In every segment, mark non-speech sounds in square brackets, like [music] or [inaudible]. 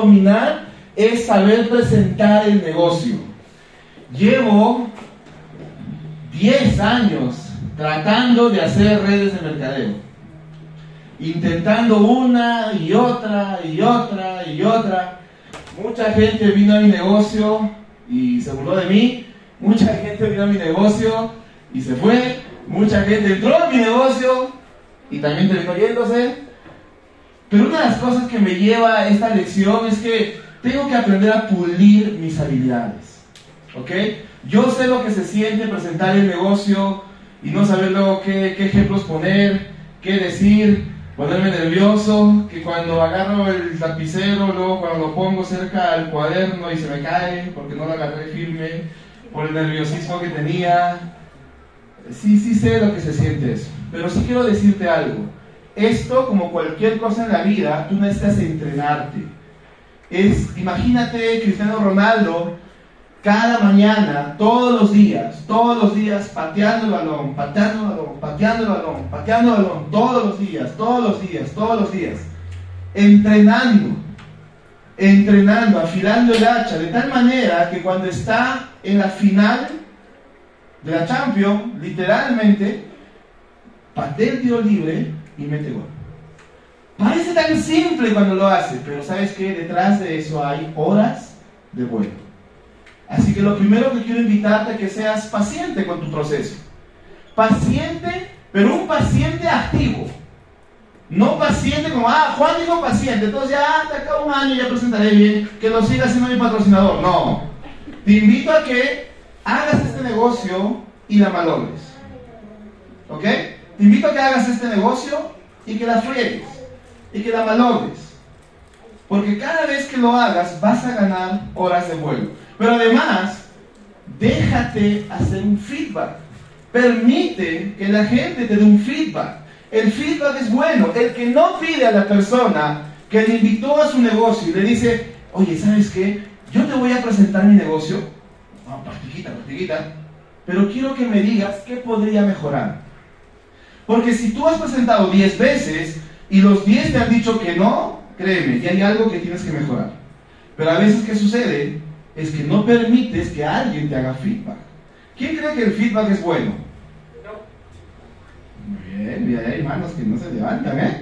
dominar, es saber presentar el negocio. Llevo 10 años tratando de hacer redes de mercadeo. Intentando una y otra y otra y otra. Mucha gente vino a mi negocio y se burló de mí. Mucha gente vino a mi negocio y se fue. Mucha gente entró a mi negocio y también terminó yéndose. Pero una de las cosas que me lleva a esta lección es que tengo que aprender a pulir mis habilidades. ¿Ok? Yo sé lo que se siente presentar el negocio y no saber luego qué, ejemplos poner, qué decir, ponerme nervioso, que cuando agarro el lapicero, luego cuando lo pongo cerca al cuaderno y se me cae porque no lo agarré firme, por el nerviosismo que tenía. Sí, sí sé lo que se siente eso, pero sí quiero decirte algo. Esto, como cualquier cosa en la vida, tú necesitas entrenarte. Es, imagínate Cristiano Ronaldo cada mañana, todos los días, todos los días, pateando el balón, pateando el balón, pateando el balón, pateando el balón, todos los días, todos los días, todos los días, entrenando, entrenando, afilando el hacha, de tal manera que cuando está en la final de la Champions, literalmente, patea el tiro libre y mete gol. Parece tan simple cuando lo hace, pero sabes que detrás de eso hay horas de vuelo. Así que lo primero que quiero invitarte es que seas paciente con tu proceso. Paciente, pero un paciente activo. No paciente como, ah, Juan dijo paciente, entonces ya hasta acá un año ya presentaré bien, que lo siga siendo mi patrocinador. No. Te invito a que hagas este negocio y la malogres. ¿Ok? Te invito a que hagas este negocio y que la friegues y que la malogres. Porque cada vez que lo hagas vas a ganar horas de vuelo. Pero además, déjate hacer un feedback. Permite que la gente te dé un feedback. El feedback es bueno. El que no pide a la persona que le invitó a su negocio y le dice, oye, ¿sabes qué? Yo te voy a presentar mi negocio. No, partijita, partijita. Pero quiero que me digas qué podría mejorar. Porque si tú has presentado 10 veces y los 10 te han dicho que no, créeme, que hay algo que tienes que mejorar. Pero a veces, ¿qué sucede? es que no permites que alguien te haga feedback. ¿Quién cree que el feedback es bueno? No. Muy bien, mira, hay manos que no se levantan, ¿eh?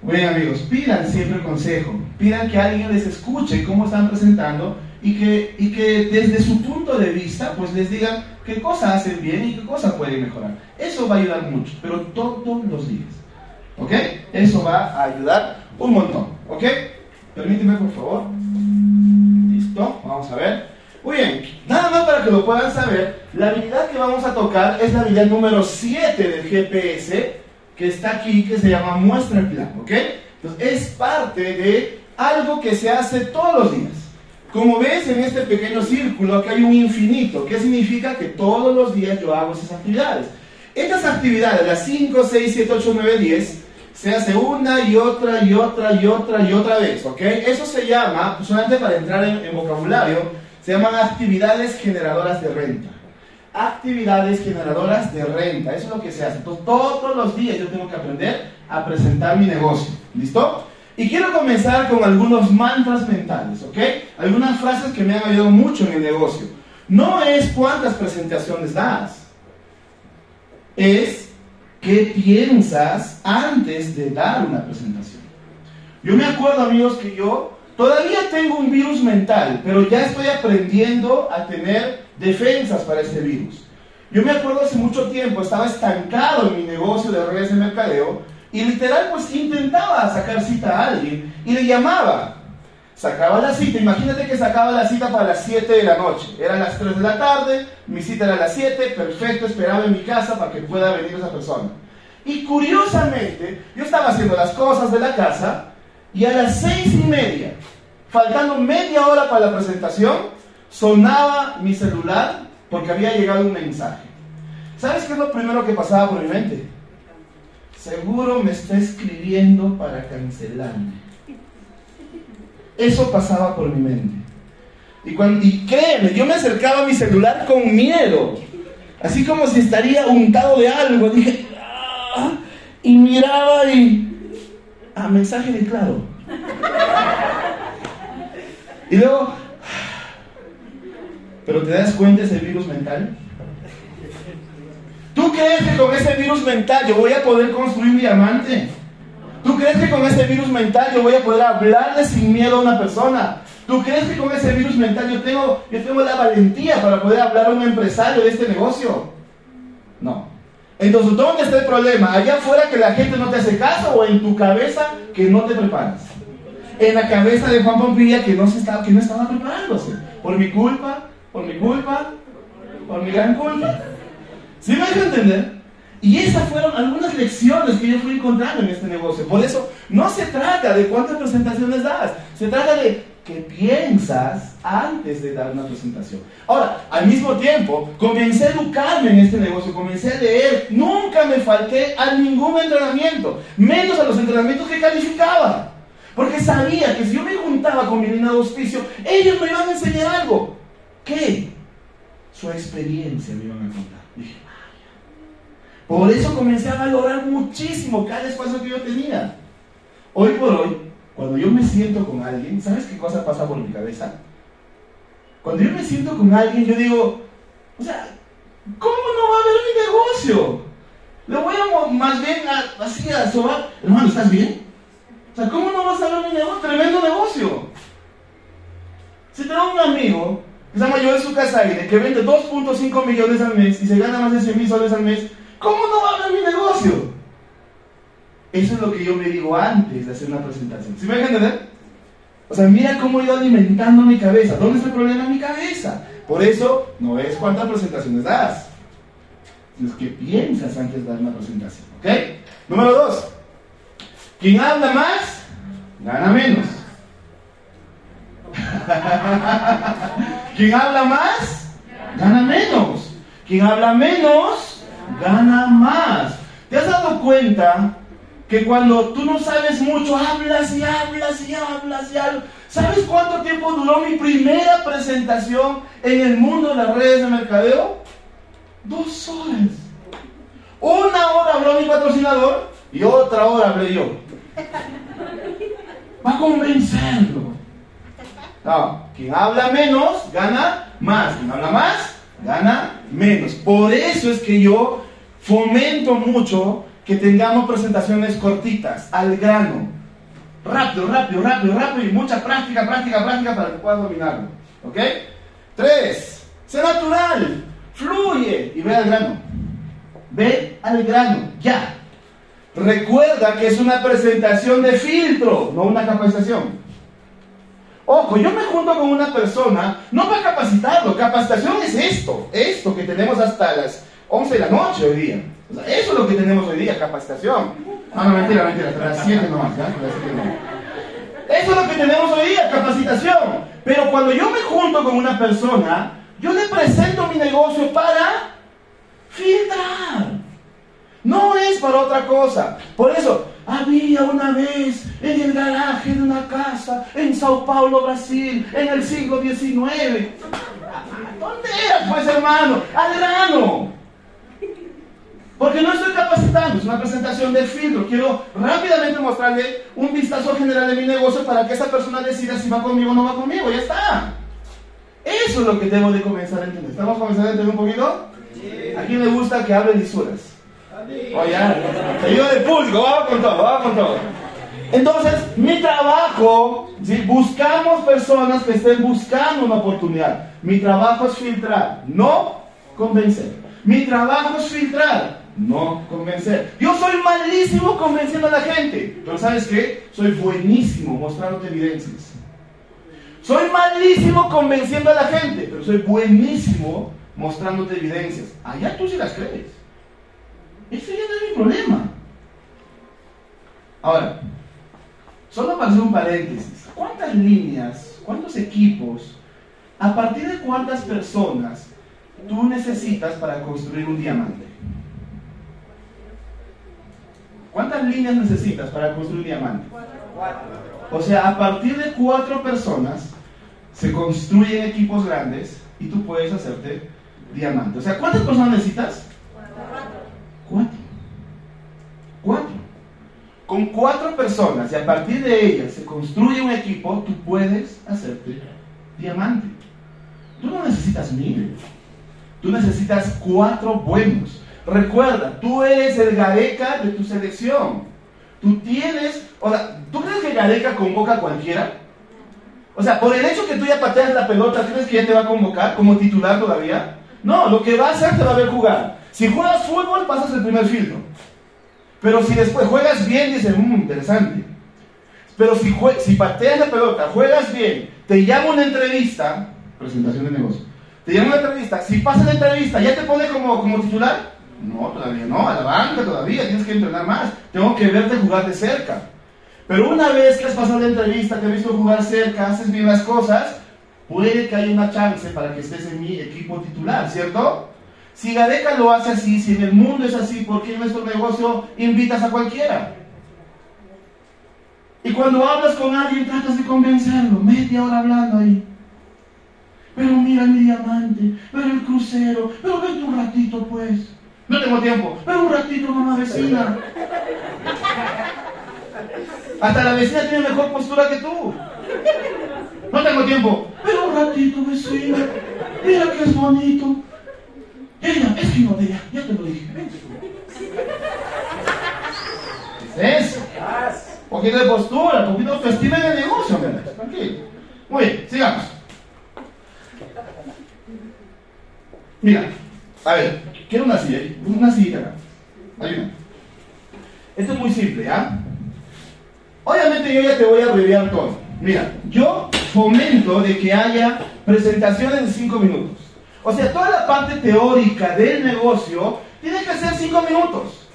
Bueno amigos, pidan siempre consejo, pidan que alguien les escuche cómo están presentando y que, y que desde su punto de vista pues les digan qué cosas hacen bien y qué cosas pueden mejorar. Eso va a ayudar mucho, pero todos los días. ¿Ok? Eso va a ayudar un montón. ¿Ok? Permíteme por favor. Vamos a ver. Muy bien, nada más para que lo puedan saber, la habilidad que vamos a tocar es la habilidad número 7 del GPS, que está aquí, que se llama muestra el plan, ¿ok? Entonces, es parte de algo que se hace todos los días. Como ves en este pequeño círculo, aquí hay un infinito, que significa que todos los días yo hago esas actividades. Estas actividades, las 5, 6, 7, 8, 9, 10, se hace una y otra y otra y otra y otra vez, ¿ok? Eso se llama, solamente para entrar en, vocabulario, se llaman actividades generadoras de renta. Actividades generadoras de renta, eso es lo que se hace. Entonces, todos los días yo tengo que aprender a presentar mi negocio, ¿listo? Y quiero comenzar con algunos mantras mentales, ¿ok? Algunas frases que me han ayudado mucho en el negocio. No es cuántas presentaciones das, es ¿Qué piensas antes de dar una presentación? Yo me acuerdo, amigos, que yo todavía tengo un virus mental, pero ya estoy aprendiendo a tener defensas para este virus. Yo me acuerdo hace mucho tiempo, estaba estancado en mi negocio de redes de mercadeo y literal pues intentaba sacar cita a alguien y le llamaba. Sacaba la cita, imagínate que sacaba la cita para las 7 de la noche. Eran las 3 de la tarde, mi cita era a las 7, perfecto, esperaba en mi casa para que pueda venir esa persona. Y curiosamente, yo estaba haciendo las cosas de la casa y a las 6 y media, faltando media hora para la presentación, sonaba mi celular porque había llegado un mensaje. ¿Sabes qué es lo primero que pasaba por mi mente? Seguro me está escribiendo para cancelarme. Eso pasaba por mi mente. Y, cuando, y créeme, yo me acercaba a mi celular con miedo. Así como si estaría untado de algo. Dije, ah", y miraba y... Ah, mensaje de claro. Y luego... Pero te das cuenta ese virus mental. ¿Tú crees que con ese virus mental yo voy a poder construir un diamante? ¿Tú crees que con ese virus mental yo voy a poder hablarle sin miedo a una persona? ¿Tú crees que con ese virus mental yo tengo, yo tengo la valentía para poder hablar a un empresario de este negocio? No. Entonces, ¿dónde está el problema? ¿Allá afuera que la gente no te hace caso o en tu cabeza que no te preparas? En la cabeza de Juan Pompilla que no, se estaba, que no estaba preparándose. Por mi culpa, por mi culpa, por mi gran culpa. ¿Sí me deja entender? Y esas fueron algunas lecciones que yo fui encontrando en este negocio. Por eso no se trata de cuántas presentaciones das, se trata de qué piensas antes de dar una presentación. Ahora, al mismo tiempo, comencé a educarme en este negocio, comencé a leer, nunca me falté a ningún entrenamiento, menos a los entrenamientos que calificaba. Porque sabía que si yo me juntaba con mi línea de auspicio, ellos me iban a enseñar algo. ¿Qué? Su experiencia me iban a contar. Por eso comencé a valorar muchísimo cada espacio que yo tenía. Hoy por hoy, cuando yo me siento con alguien, ¿sabes qué cosa pasa por mi cabeza? Cuando yo me siento con alguien, yo digo, o sea, ¿cómo no va a haber mi negocio? Le voy a más bien así a sobar, hermano, ¿estás bien? O sea, ¿cómo no vas a ver mi negocio? Tremendo negocio. Si tengo un amigo que se llama Joel Sucasaire, que vende 2.5 millones al mes y se gana más de 100 mil soles al mes, ¿Cómo no va a haber mi negocio? Eso es lo que yo me digo antes de hacer una presentación. ¿Sí me dejan entender? O sea, mira cómo he ido alimentando mi cabeza. ¿Dónde está el problema en mi cabeza? Por eso, no es cuántas presentaciones das, es que piensas antes de dar una presentación. ¿Ok? Número dos. Quien habla más, gana menos. [laughs] Quien habla más, gana menos. Quien habla menos, gana más. ¿Te has dado cuenta que cuando tú no sabes mucho, hablas y hablas y hablas y hablas? ¿Sabes cuánto tiempo duró mi primera presentación en el mundo de las redes de mercadeo? Dos horas. Una hora habló mi patrocinador y otra hora hablé yo. Va a convencerlo. Quien habla menos gana más. Quien habla más gana menos. Por eso es que yo fomento mucho que tengamos presentaciones cortitas, al grano. Rápido, rápido, rápido, rápido y mucha práctica, práctica, práctica para que puedas dominarlo. ¿Ok? Tres, sé natural, fluye y ve al grano. Ve al grano, ya. Recuerda que es una presentación de filtro, no una capacitación. Ojo, yo me junto con una persona, no para capacitarlo, capacitación es esto, esto que tenemos hasta las 11 de la noche hoy día. eso es lo que tenemos hoy día, capacitación. Ah, no, mentira, mentira, hasta las 7 nomás, ¿ya? Eso es lo que tenemos hoy día, capacitación. Pero cuando yo me junto con una persona, yo le presento mi negocio para filtrar. No es para otra cosa. Por eso, había una vez en el garaje de una casa en Sao Paulo, Brasil, en el siglo XIX. ¿Dónde eras, pues, hermano? Al grano. Porque no estoy capacitando, es una presentación de filtro. Quiero rápidamente mostrarle un vistazo general de mi negocio para que esa persona decida si va conmigo o no va conmigo. Ya está. Eso es lo que debo de comenzar a entender. ¿Estamos comenzando a entender un poquito? ¿A quién le gusta que hable lisuras? Oye, ayuda del público, vamos con todo, vamos con todo. Entonces, mi trabajo, si buscamos personas que estén buscando una oportunidad. Mi trabajo es filtrar, no convencer. Mi trabajo es filtrar, no convencer. Yo soy malísimo convenciendo a la gente, pero ¿sabes qué? Soy buenísimo mostrándote evidencias. Soy malísimo convenciendo a la gente, pero soy buenísimo mostrándote evidencias. Allá tú sí las crees. Eso ya no es mi problema. Ahora, solo para hacer un paréntesis, ¿cuántas líneas, cuántos equipos, a partir de cuántas personas tú necesitas para construir un diamante? ¿Cuántas líneas necesitas para construir un diamante? O sea, a partir de cuatro personas se construyen equipos grandes y tú puedes hacerte diamante. O sea, ¿cuántas personas necesitas? Cuatro. Cuatro. Con cuatro personas y a partir de ellas se construye un equipo, tú puedes hacerte diamante. Tú no necesitas mil. Tú necesitas cuatro buenos. Recuerda, tú eres el Gareca de tu selección. Tú tienes, o sea, ¿tú crees que Gareca convoca a cualquiera? O sea, por el hecho que tú ya pateas la pelota, ¿crees que ya te va a convocar como titular todavía? No, lo que va a hacer te va a ver jugar. Si juegas fútbol, pasas el primer filtro. Pero si después juegas bien, dices, mmm, interesante. Pero si, si pateas la pelota, juegas bien, te llama una entrevista, presentación de negocio, te llama una entrevista, si pasas la entrevista, ¿ya te pone como, como titular? No, todavía no, a la banca todavía, tienes que entrenar más, tengo que verte jugar de cerca. Pero una vez que has pasado la entrevista, te he visto jugar cerca, haces bien las cosas, puede que haya una chance para que estés en mi equipo titular, ¿cierto? Si Gareca lo hace así, si en el mundo es así, ¿por qué en nuestro negocio invitas a cualquiera? Y cuando hablas con alguien tratas de convencerlo, media hora hablando ahí. Pero mira mi diamante, pero el crucero, pero vente un ratito pues. No tengo tiempo, pero un ratito mamá vecina. Hasta la vecina tiene mejor postura que tú. No tengo tiempo, pero un ratito vecina. Mira que es bonito. Ella, es ella, ya te lo dije. ¿Qué es eso? Un poquito de postura, un poquito de autoestima en el negocio, Tranquilo. Muy bien, sigamos. Mira, a ver, quiero una silla, una silla acá. Hay una. Esto es muy simple, ¿ah? Obviamente yo ya te voy a abreviar todo. Mira, yo fomento de que haya presentaciones de 5 minutos. O sea, toda la parte teórica del negocio tiene que ser 5 minutos.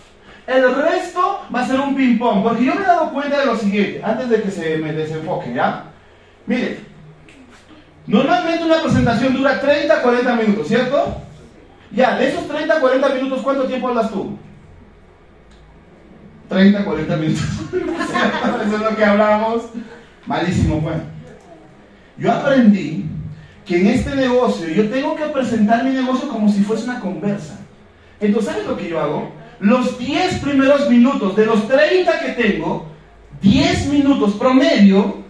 El resto va a ser un ping-pong, porque yo me he dado cuenta de lo siguiente, antes de que se me desenfoque, ¿ya? Mire, normalmente una presentación dura 30, 40 minutos, ¿cierto? Ya, de esos 30, 40 minutos, ¿cuánto tiempo hablas tú? 30, 40 minutos. [laughs] Eso es lo que hablamos. Malísimo, bueno. Yo aprendí que en este negocio yo tengo que presentar mi negocio como si fuese una conversa. Entonces, ¿sabes lo que yo hago? los 10 primeros minutos de los 30 que tengo, 10 minutos promedio,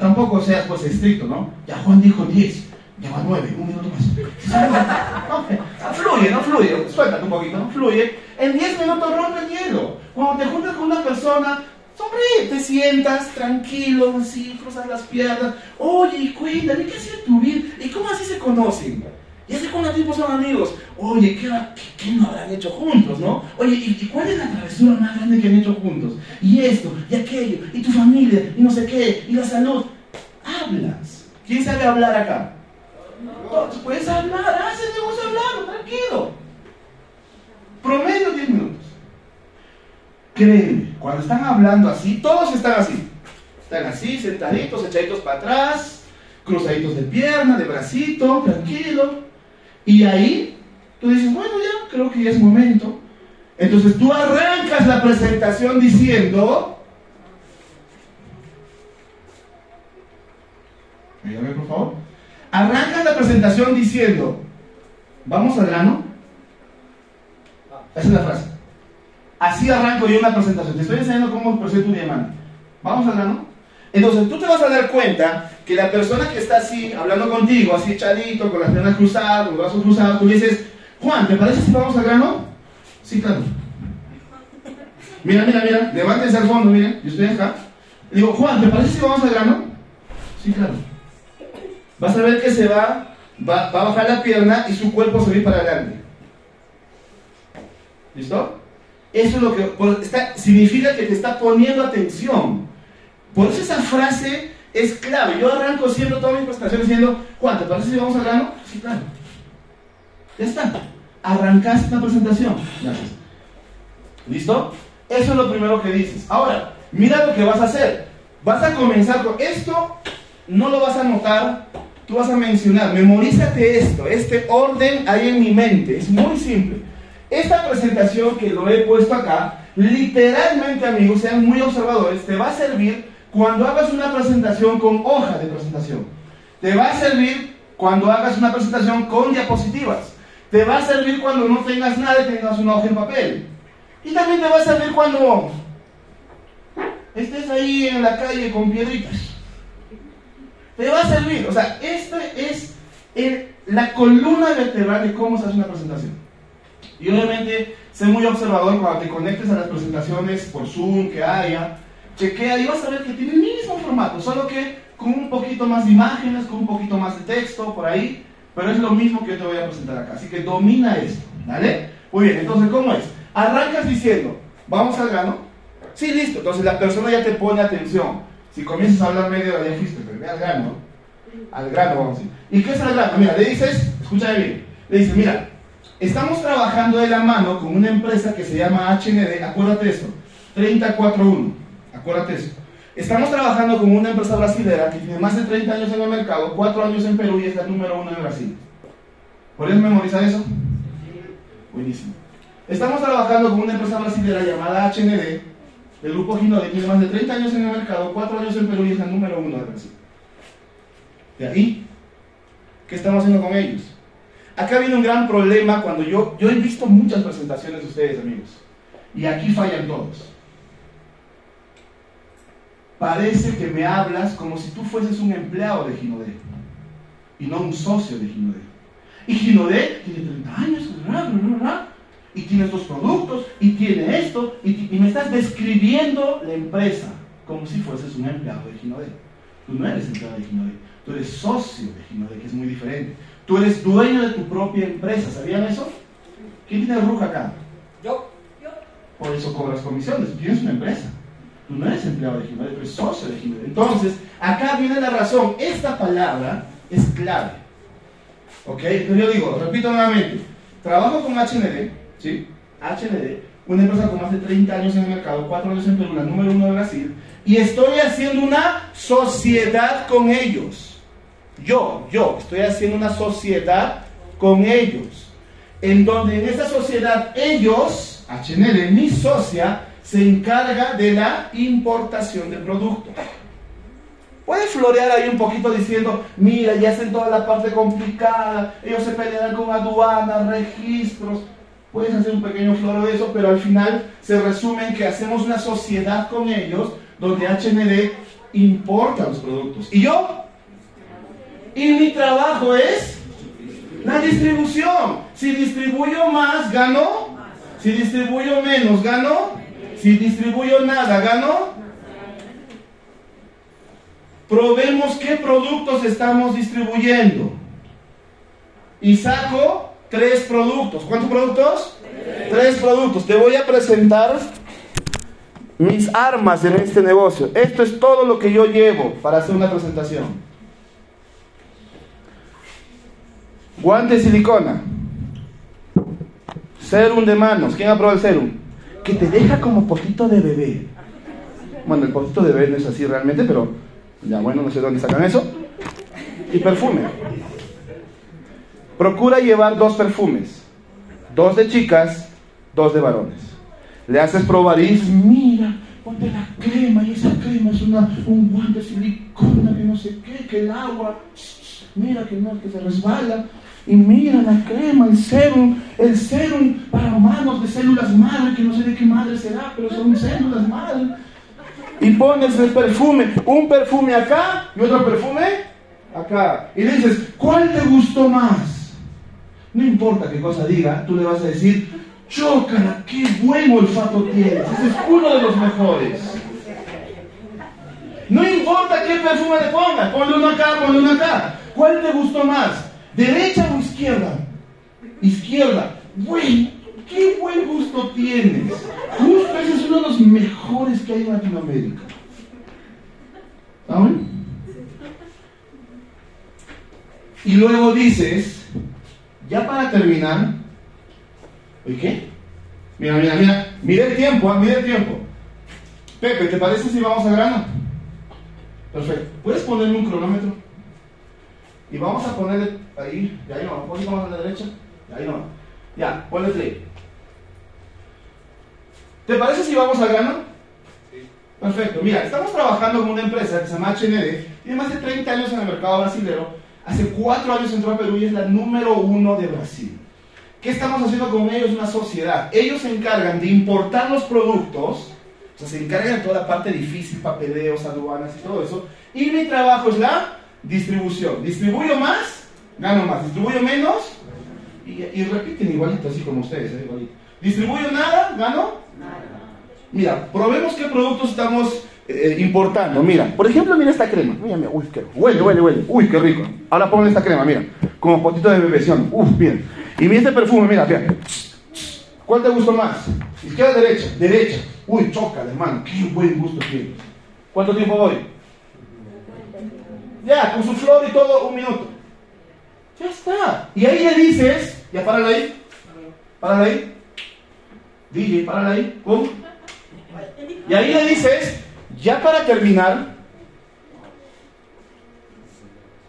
tampoco seas pues estricto, ¿no? Ya Juan dijo 10, ya va 9, un minuto más. [laughs] Fluye, no fluye, suéltate un poquito, no fluye. En 10 minutos rompe el hielo. Cuando te juntas con una persona, sonríe, te sientas tranquilo, así, cruzas las piernas. Oye, cuéntame, ¿qué ha tu vida? ¿Y cómo así se conocen? ¿Y hace cuánto tiempo son amigos? Oye, ¿qué, ¿qué, no habrán hecho juntos, no? Oye, ¿y, cuál es la travesura más grande que han hecho juntos? Y esto, y aquello, y tu familia, y no sé qué, y la salud. Hablas. ¿Quién sabe hablar acá? No, puedes hablar, haz el negocio hablando, tranquilo. Promedio 10 minutos. Créeme, cuando están hablando así, todos están así. Están así, sentaditos, echaditos para atrás, cruzaditos de pierna, de bracito, tranquilo. Y ahí tú dices, bueno, ya, creo que ya es momento. Entonces tú arrancas la presentación diciendo, por favor, arrancas la presentación diciendo, vamos al grano. Esa es la frase. Así arranco yo una presentación. Te estoy enseñando cómo presento un diamante. Vamos al grano. Entonces tú te vas a dar cuenta que la persona que está así, hablando contigo, así echadito, con las piernas cruzadas, los brazos cruzados, tú le dices, Juan, ¿te parece si vamos al grano? Sí, claro. Mira, mira, mira, levántense al fondo, miren, yo estoy acá. Le digo, Juan, ¿te parece si vamos al grano? Sí, claro. Vas a ver que se va, va, a bajar la pierna y su cuerpo se va para adelante. ¿Listo? Eso es lo que está, significa que te está poniendo atención. Por eso esa frase es clave. Yo arranco siendo toda mi presentación diciendo, Juan, ¿te parece si vamos al grano? Sí, claro. Ya está. Arrancaste la presentación. ¿Listo? Eso es lo primero que dices. Ahora, mira lo que vas a hacer. Vas a comenzar con esto, no lo vas a anotar, tú vas a mencionar, memorízate esto, este orden hay en mi mente, es muy simple. Esta presentación que lo he puesto acá literalmente, amigos, sean muy observadores, te va a servir cuando hagas una presentación con hoja de presentación. Te va a servir cuando hagas una presentación con diapositivas. Te va a servir cuando no tengas nada y tengas una hoja en papel. Y también te va a servir cuando estés ahí en la calle con piedritas. Te va a servir. O sea, esta es la columna vertebral de cómo se hace una presentación. Y obviamente, sé muy observador cuando te conectes a las presentaciones por Zoom, que haya. Chequea y vas a ver que tiene el mismo formato, solo que con un poquito más de imágenes, con un poquito más de texto por ahí. Pero es lo mismo que yo te voy a presentar acá. Así que domina esto. ¿Vale? Muy bien, entonces, ¿cómo es? Arrancas diciendo, vamos al grano. Sí, listo. Entonces la persona ya te pone atención. Si comienzas a hablar medio de fuiste, pero ve al grano. Al grano, vamos a decir. ¿Y qué es el grano? Mira, le dices, escúchame bien. Le dices, mira, estamos trabajando de la mano con una empresa que se llama HND. Acuérdate esto. 3041. Acuérdate eso. Estamos trabajando con una empresa brasilera que tiene más de 30 años en el mercado, 4 años en Perú y es la número uno en Brasil. ¿Puedes memorizar eso? Buenísimo. Estamos trabajando con una empresa brasileña llamada HND, del grupo Ginode, tiene más de 30 años en el mercado, 4 años en Perú y es la número uno de Brasil. De ahí, ¿qué estamos haciendo con ellos? Acá viene un gran problema cuando yo, yo he visto muchas presentaciones de ustedes, amigos, y aquí fallan todos. Parece que me hablas como si tú fueses un empleado de Ginode y no un socio de Ginode. Y Ginode tiene 30 años, y tiene estos productos, y tiene esto, y, me estás describiendo la empresa como si fueses un empleado de Ginode. Tú no eres empleado de Ginode, tú eres socio de Ginode, que es muy diferente. Tú eres dueño de tu propia empresa, ¿sabían eso? ¿Quién tiene ruja acá? Yo. Yo. Por eso cobras comisiones, tienes una empresa. Tú no eres empleado de Ginode, tú eres socio de Ginode. Entonces, acá viene la razón. Esta palabra es clave. ¿Ok? Entonces yo digo, repito nuevamente, trabajo con HND, ¿sí? HND, una empresa con más de 30 años en el mercado, 4 años en Perú, la número uno de Brasil, y estoy haciendo una sociedad con ellos. Yo, yo, estoy haciendo una sociedad con ellos, en donde en esa sociedad ellos, HND, mi socia, se encarga de la importación de productos. Puede florear ahí un poquito diciendo, mira, ya hacen toda la parte complicada, ellos se pelean con aduanas, registros, Puedes hacer un pequeño floro de eso, pero al final se resume en que hacemos una sociedad con ellos donde HND importa los productos. ¿Y yo? Y mi trabajo es la distribución. Si distribuyo más, gano. Si distribuyo menos, gano. Si distribuyo nada, gano. Probemos qué productos estamos distribuyendo. Y saco tres productos. ¿Cuántos productos? Tres. productos. Te voy a presentar mis armas en este negocio. Esto es todo lo que yo llevo para hacer una presentación. Guante de silicona. Serum de manos. ¿Quién aprobó el serum? Que te deja como poquito de bebé. Bueno, el poquito de bebé no es así realmente, pero ya bueno, no sé dónde sacan eso. Y perfume. Procura llevar dos perfumes, dos de chicas, dos de varones. Le haces probar y mira, ponte la crema y esa crema es una, un guante de silicona que no sé qué, que el agua, mira que no, que se resbala. Y mira la crema, el serum, el serum para manos de células madre, que no sé de qué madre será, pero son células madre. Y pones el perfume, un perfume acá y otro perfume acá. Y dices, ¿cuál te gustó más? No importa qué cosa diga, tú le vas a decir, chócala, qué buen olfato tienes. Ese es uno de los mejores. No importa qué perfume le pongas, ponle uno acá, ponle uno acá. ¿Cuál te gustó más? ¿Derecha o izquierda? Izquierda. Buen, qué buen gusto tienes. Justo ese es uno de los mejores que hay en Latinoamérica. ¿Saben? Y luego dices, ya para terminar, ¿oye qué? Mira, mira, mira, mira el tiempo, ¿eh? mira el tiempo. Pepe, ¿te parece si vamos a grano? Perfecto. ¿Puedes ponerme un cronómetro? Y vamos a ponerle ahí, de ahí no, un poquito más a la derecha, de ahí no. Ya, ponle play. ¿Te parece si vamos al grano? Perfecto. Mira, estamos trabajando con una empresa que se llama HND, tiene más de 30 años en el mercado brasileño, hace 4 años entró a Perú y es la número uno de Brasil. ¿Qué estamos haciendo con ellos? Una sociedad. Ellos se encargan de importar los productos, o sea, se encargan de toda la parte difícil, papeleos, aduanas y todo eso, y mi trabajo es la distribución. Distribuyo más, gano más. Distribuyo menos, y, repiten igualito, así como ustedes, ¿eh? igualito. Distribuyo nada, gano nada. Mira, probemos qué productos estamos eh, importando. Mira, por ejemplo, mira esta crema. Mira, mira, uy, qué huele, huele, huele. Uy, qué rico. Ahora ponle esta crema, mira, como potito de bebeción. Uf, mira. Y mira este perfume, mira, mira. ¿Cuál te gustó más? Izquierda, derecha, derecha. Uy, choca, hermano, qué buen gusto tiene. ¿Cuánto tiempo voy? Ya, con su flor y todo, un minuto. Ya está. Y ahí le dices, ya párala ahí. Párala ahí. DJ, párala ahí. ¿Cómo? Y ahí le dices, ya para terminar,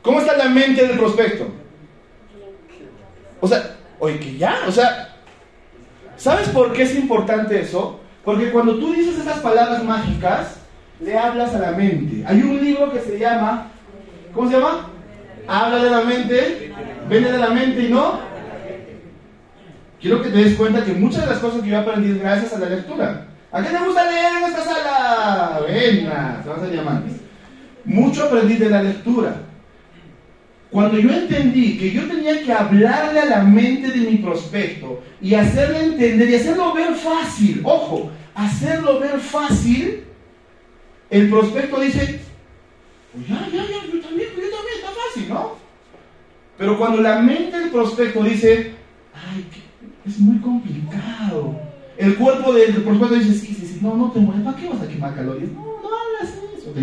¿cómo está la mente del prospecto? O sea, oye, que ya, o sea, ¿sabes por qué es importante eso? Porque cuando tú dices esas palabras mágicas, le hablas a la mente. Hay un libro que se llama, ¿cómo se llama? Habla de la mente, viene de la mente y no. Quiero que te des cuenta que muchas de las cosas que yo aprendí es gracias a la lectura. ¿A qué te gusta leer en esta sala? Venga, se vas a llamar. Mucho aprendí de la lectura. Cuando yo entendí que yo tenía que hablarle a la mente de mi prospecto y hacerle entender y hacerlo ver fácil, ojo, hacerlo ver fácil, el prospecto dice, pues ya, ya, ya, yo también, yo también, está fácil, ¿no? Pero cuando la mente del prospecto dice, ay, es muy complicado, el cuerpo del prospecto dice, sí, sí, sí, no, no te mueres, ¿para qué vas a quemar calorías? No, no hagas eso.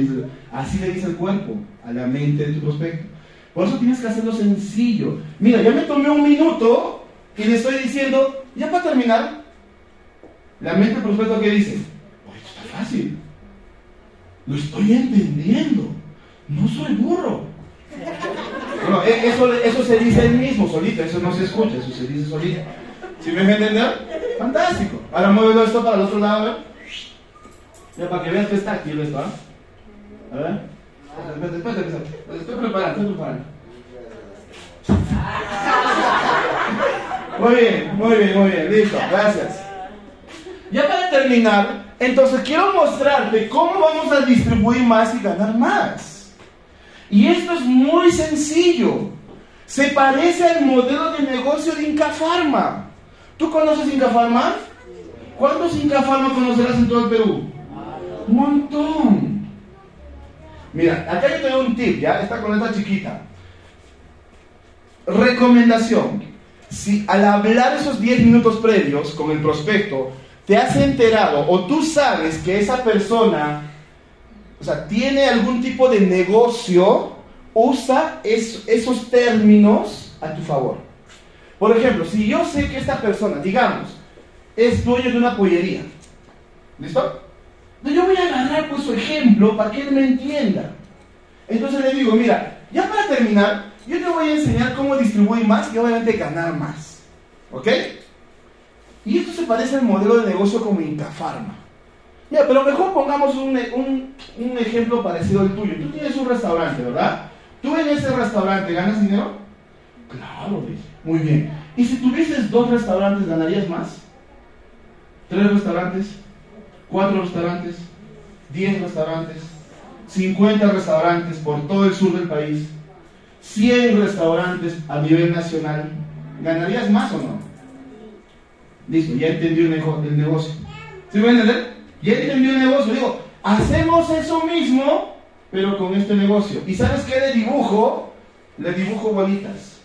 así le dice el cuerpo a la mente de tu prospecto. Por eso tienes que hacerlo sencillo. Mira, ya me tomé un minuto y le estoy diciendo, ya para terminar, la mente del prospecto que dice, oye, esto está fácil. Lo estoy entendiendo. No soy burro. E, eso, eso se dice él mismo, solito, eso no se escucha, eso se dice solito. ¿Sí me entender? Fantástico. Ahora muévelo esto para el otro lado, a ver. Ya, para que veas que está activo esto, ¿ah? A ver. Después, estoy preparando, estoy preparando. Muy bien, muy bien, muy bien, listo, gracias. Ya para terminar, entonces quiero mostrarte cómo vamos a distribuir más y ganar más. Y esto es muy sencillo. Se parece al modelo de negocio de Inca Pharma. ¿Tú conoces Inca Pharma? ¿Cuántos Inca Pharma conocerás en todo el Perú? Un montón. Mira, acá yo te doy un tip, ¿ya? Esta chiquita. Recomendación. Si al hablar esos 10 minutos previos con el prospecto, te has enterado o tú sabes que esa persona, o sea, tiene algún tipo de negocio, usa esos términos a tu favor. Por ejemplo, si yo sé que esta persona, digamos, es dueño de una pollería, ¿listo? Entonces yo voy a agarrar pues su ejemplo para que él me entienda. Entonces le digo, mira, ya para terminar, yo te voy a enseñar cómo distribuir más y obviamente ganar más. ¿Ok? Y esto se parece al modelo de negocio como Incafarma. Mira, pero mejor pongamos un, un, ejemplo parecido al tuyo. Tú tienes un restaurante, ¿verdad? ¿Tú en ese restaurante ganas dinero? Claro, Muy bien. ¿Y si tuvieses dos restaurantes, ganarías más? ¿Tres restaurantes? ¿Cuatro restaurantes? ¿Diez restaurantes? ¿50 restaurantes por todo el sur del país? ¿100 restaurantes a nivel nacional? ¿Ganarías más o no? Listo, ya entendió el, negocio. ¿Sí me entender? Ya entendió el negocio. Digo, hacemos eso mismo, pero con este negocio. ¿Y sabes qué le dibujo? Le dibujo bolitas.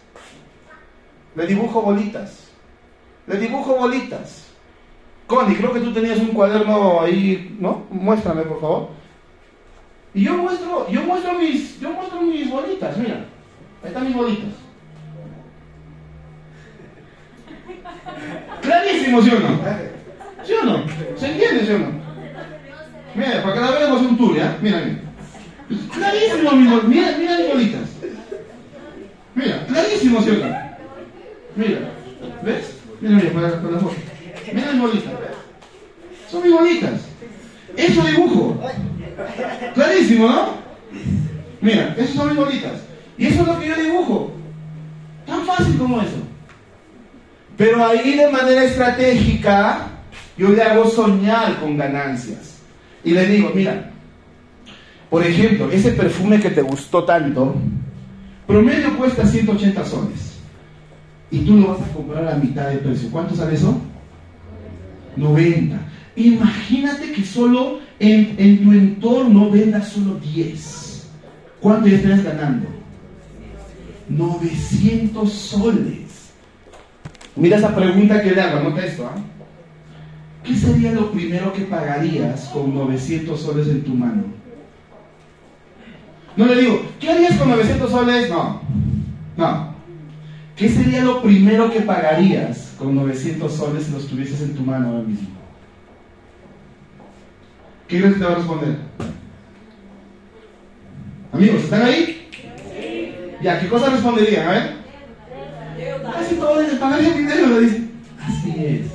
Le dibujo bolitas. Le dibujo bolitas. Connie, creo que tú tenías un cuaderno ahí, ¿no? Muéstrame, por favor. Y yo muestro, yo muestro mis, yo muestro mis bolitas, mira. Ahí están mis bolitas. Clarísimo, ¿sí o no? ¿Sí o no? ¿Se entiende, sí o no? Mira, para que la veamos un tour, ¿ya? Mira, mira. Clarísimo, mira, mira mis bolitas. Mira, clarísimo, ¿sí o no? Mira, ¿ves? Mira, mira, para, la foto. Mira mis bolitas. Son mis bolitas. Eso dibujo. Clarísimo, ¿no? Mira, esas son mis bolitas. Y eso es lo que yo dibujo. Tan fácil como eso. Pero ahí de manera estratégica yo le hago soñar con ganancias. Y le digo, mira, por ejemplo, ese perfume que te gustó tanto, promedio cuesta 180 soles. Y tú lo vas a comprar a mitad de precio. ¿Cuánto sale eso? 90. Imagínate que solo en, en tu entorno vendas solo 10. ¿Cuánto ya estás ganando? 900 soles. Mira esa pregunta que le hago, anota esto. ¿ah? ¿Qué sería lo primero que pagarías con 900 soles en tu mano? No le digo, ¿qué harías con 900 soles? No, no. ¿Qué sería lo primero que pagarías con 900 soles si los tuvieses en tu mano ahora mismo? ¿Qué crees que te va a responder? Amigos, ¿están ahí? Ya, ¿qué cosa responderían? A ver. Casi todos pagarían dinero, lo dicen. Así es.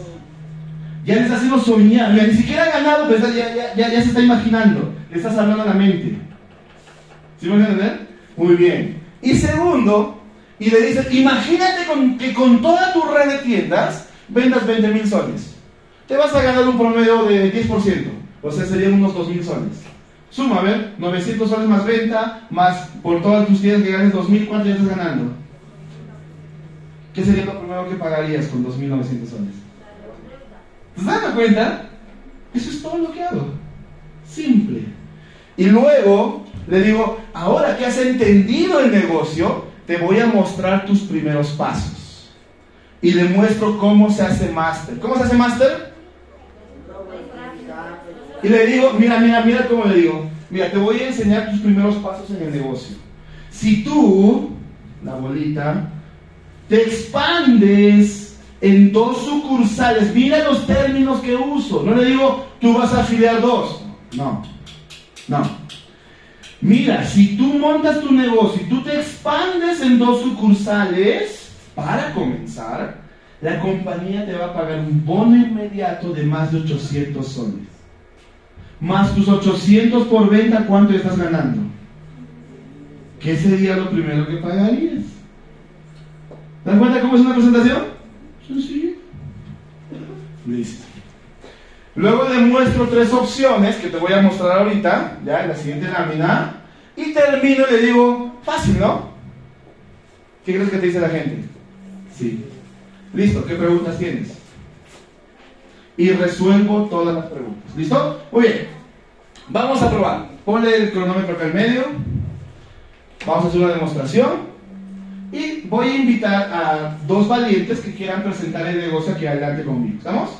Ya les hacemos soñar. ni siquiera ha ganado, pero ya, ya, ya, se está imaginando. Le estás hablando a la mente. ¿Sí me van a entender? Muy bien. Y segundo, y le dices, imagínate que con toda tu red de tiendas vendas 20 mil soles. Te vas a ganar un promedio de 10%. O sea, serían unos 2 mil soles. Suma, a ver, 900 soles más venta, más por todas tus tiendas que ganes 2.000, ¿cuánto ya estás ganando? ¿Qué sería lo primero que pagarías con 2.900 soles? ¿Te das cuenta? Eso es todo lo que hago. Simple. Y luego le digo, ahora que has entendido el negocio, te voy a mostrar tus primeros pasos. Y le muestro cómo se hace máster. ¿Cómo se hace máster? Y le digo, mira, mira, mira cómo le digo. Mira, te voy a enseñar tus primeros pasos en el negocio. Si tú, la bolita, te expandes en dos sucursales, mira los términos que uso. No le digo, tú vas a afiliar dos. No, no. Mira, si tú montas tu negocio y tú te expandes en dos sucursales, para comenzar, la compañía te va a pagar un bono inmediato de más de 800 soles más tus 800 por venta, ¿cuánto estás ganando? ¿Qué sería lo primero que pagarías? ¿Te das cuenta cómo es una presentación? Sencillo. Listo. Luego le muestro tres opciones que te voy a mostrar ahorita, ya en la siguiente lámina. Y termino y le digo, fácil, ¿no? ¿Qué crees que te dice la gente? Sí. Listo, ¿qué preguntas tienes? y resuelvo todas las preguntas. ¿Listo? Muy bien. Vamos a probar. Ponle el cronómetro acá en medio. Vamos a hacer una demostración. Y voy a invitar a dos valientes que quieran presentar el negocio aquí adelante conmigo. ¿Estamos?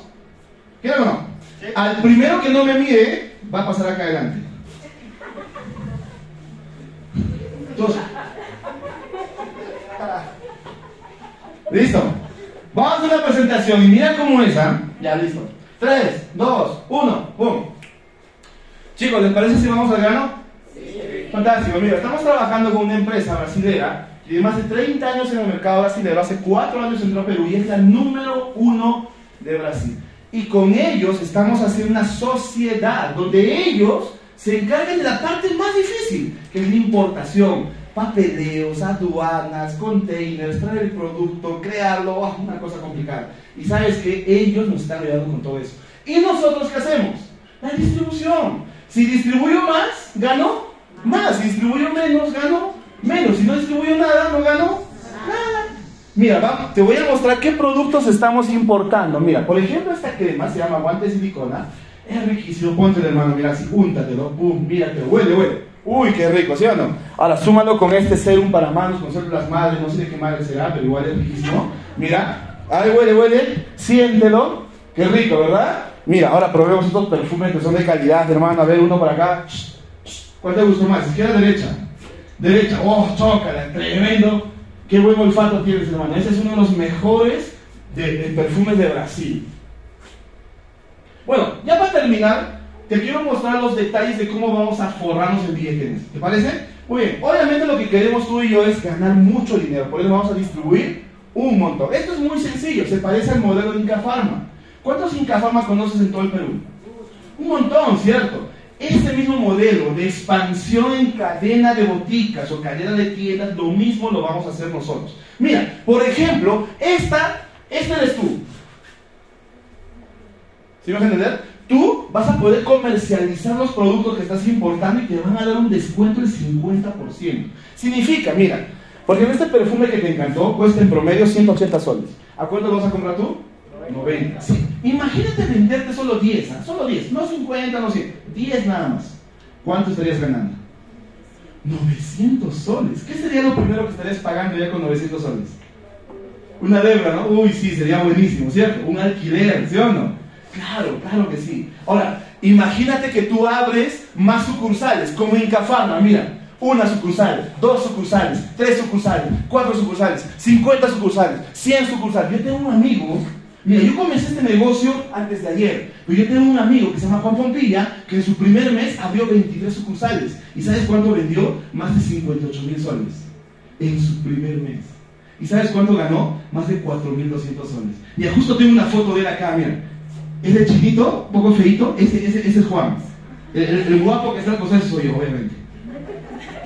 ¿Quieren o no? Al primero que no me mire, va a pasar acá adelante. Entonces, ¿Listo? Vamos a hacer una presentación y mira cómo es, ¿ah? Ya, listo. 3, 2, 1, ¡pum! Chicos, ¿les parece si vamos al grano? Sí. Fantástico, mira, estamos trabajando con una empresa brasilera que tiene más de 30 años en el mercado brasilero, hace 4 años entró a Perú y es la número uno de Brasil. Y con ellos estamos haciendo una sociedad donde ellos se encargan de la parte más difícil, que es la importación, papeleos, aduanas, containers, traer el producto, crearlo, ah, una cosa complicada. Y sabes que ellos nos están ayudando con todo eso. ¿Y nosotros qué hacemos? La distribución. Si distribuyo más, gano más. Si distribuyo menos, gano menos. Si no distribuyo nada, no gano nada. Mira, te voy a mostrar qué productos estamos importando. Mira, por ejemplo, esta crema se llama guante silicona. Es riquísimo. Ponte hermano, mira, así, úntatelo. Pum, mírate, huele, huele. Uy, qué rico, ¿sí o no? Ahora, súmalo con este serum para manos, con células madres, no sé de qué madre será, pero igual es riquísimo. Mira, ay, huele, huele, siéntelo, qué rico, ¿verdad? Mira, ahora probemos estos perfumes que son de calidad, hermano. A ver, uno para acá. ¿Cuál te gustó más? ¿Izquierda o derecha? Derecha, oh, chócala, tremendo. Qué buen olfato tienes, hermano. Ese es uno de los mejores de perfumes de Brasil. Bueno, ya para terminar, te quiero mostrar los detalles de cómo vamos a forrarnos el billete. ¿Te parece? Muy bien, obviamente lo que queremos tú y yo es ganar mucho dinero, por eso vamos a distribuir un montón. Esto es muy sencillo, se parece al modelo de Inca Pharma. ¿Cuántos Inca Pharma conoces en todo el Perú? Un montón, ¿cierto? Ese mismo modelo de expansión en cadena de boticas o cadena de tiendas, lo mismo lo vamos a hacer nosotros. Mira, por ejemplo, esta, esta eres tú. ¿Sí vas a entender? Tú vas a poder comercializar los productos que estás importando y te van a dar un descuento del 50%. Significa, mira, porque este perfume que te encantó cuesta en promedio 180 soles. ¿A lo vas a comprar tú? 90. Sí. Imagínate venderte solo 10, ¿ah? solo 10, no 50, no 100, 10 nada más. ¿Cuánto estarías ganando? 900 soles. ¿Qué sería lo primero que estarías pagando ya con 900 soles? Una deuda, ¿no? Uy, sí, sería buenísimo, ¿cierto? Un alquiler, ¿sí o no? Claro, claro que sí. Ahora, imagínate que tú abres más sucursales, como en Cafana, mira. Una sucursal, dos sucursales, tres sucursales, cuatro sucursales, 50 sucursales, 100 sucursales. Yo tengo un amigo Mira, yo comencé este negocio antes de ayer, pero yo tengo un amigo que se llama Juan Pompilla, que en su primer mes abrió 23 sucursales. ¿Y sabes cuánto vendió? Más de 58 mil soles. En su primer mes. ¿Y sabes cuánto ganó? Más de 4.200 soles. Y justo tengo una foto de él acá, mira. Ese chiquito, un poco feito, ese, ese, ese es Juan. El, guapo que está al costado soy yo, obviamente.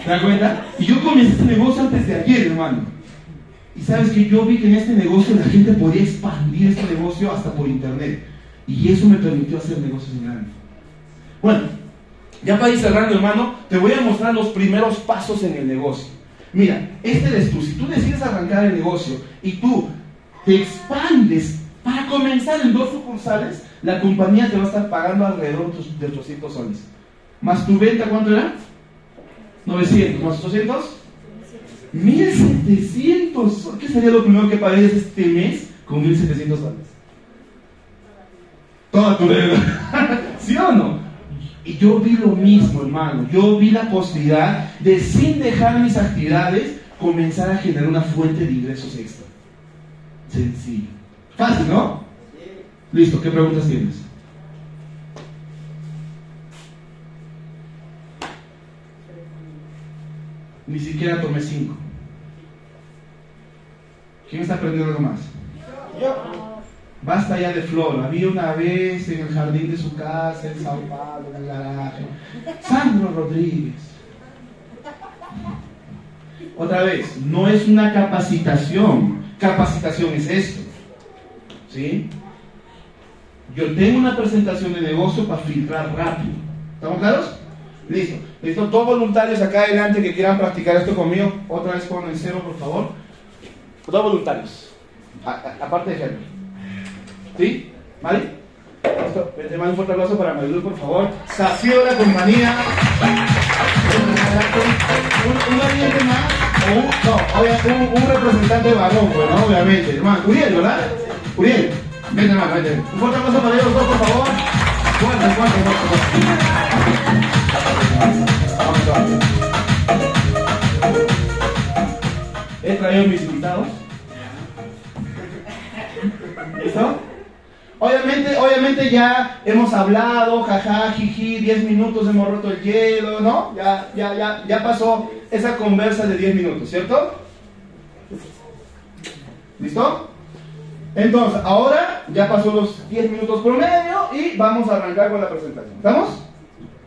¿Te das cuenta? Y yo comencé este negocio antes de ayer, hermano. Y sabes que yo vi que en este negocio la gente podía expandir este negocio hasta por internet. Y eso me permitió hacer negocios grandes. Bueno, ya para ir cerrando, hermano, te voy a mostrar los primeros pasos en el negocio. Mira, este eres tú. Si tú decides arrancar el negocio y tú te expandes para comenzar en dos sucursales, la compañía te va a estar pagando alrededor de 800 soles. Más tu venta, ¿cuánto era? 900. Más 800. 1700. ¿Qué sería lo primero que pagues este mes con 1700 soles? Toda tu deuda. [laughs] ¿Sí o no? Y yo vi lo mismo, hermano. Yo vi la posibilidad de, sin dejar mis actividades, comenzar a generar una fuente de ingresos extra. Sencillo. Fácil, ¿no? Listo, ¿qué preguntas tienes? Ni siquiera tomé cinco. ¿Quién está aprendiendo algo más? Yo. Basta ya de flor. Había una vez en el jardín de su casa, en Sao Paulo, en el garaje. Sandro Rodríguez. Otra vez, no es una capacitación. Capacitación es esto. ¿Sí? Yo tengo una presentación de negocio para filtrar rápido. ¿Estamos claros? Listo. Listo. Dos voluntarios acá adelante que quieran practicar esto conmigo. Otra vez con el cero, por favor. Dos voluntarios. aparte de Henry. ¿Sí? ¿Vale? Listo. Te mando un fuerte aplauso para Marilu, por favor. Sació la compañía. Un, un más. Un, no, un, un representante varón, bueno, obviamente. Hermano, Uriel, ¿verdad? Uriel. Vente, hermano, vente. Un fuerte aplauso para ellos dos, por favor. Fuerte, fuerte, fuerte. He traído mis invitados. ¿Listo? Obviamente, obviamente ya hemos hablado, jaja, jiji, 10 minutos hemos roto el hielo, ¿no? Ya, ya, ya, ya pasó esa conversa de 10 minutos, ¿cierto? ¿Listo? Entonces, ahora ya pasó los 10 minutos promedio y vamos a arrancar con la presentación. ¿Estamos?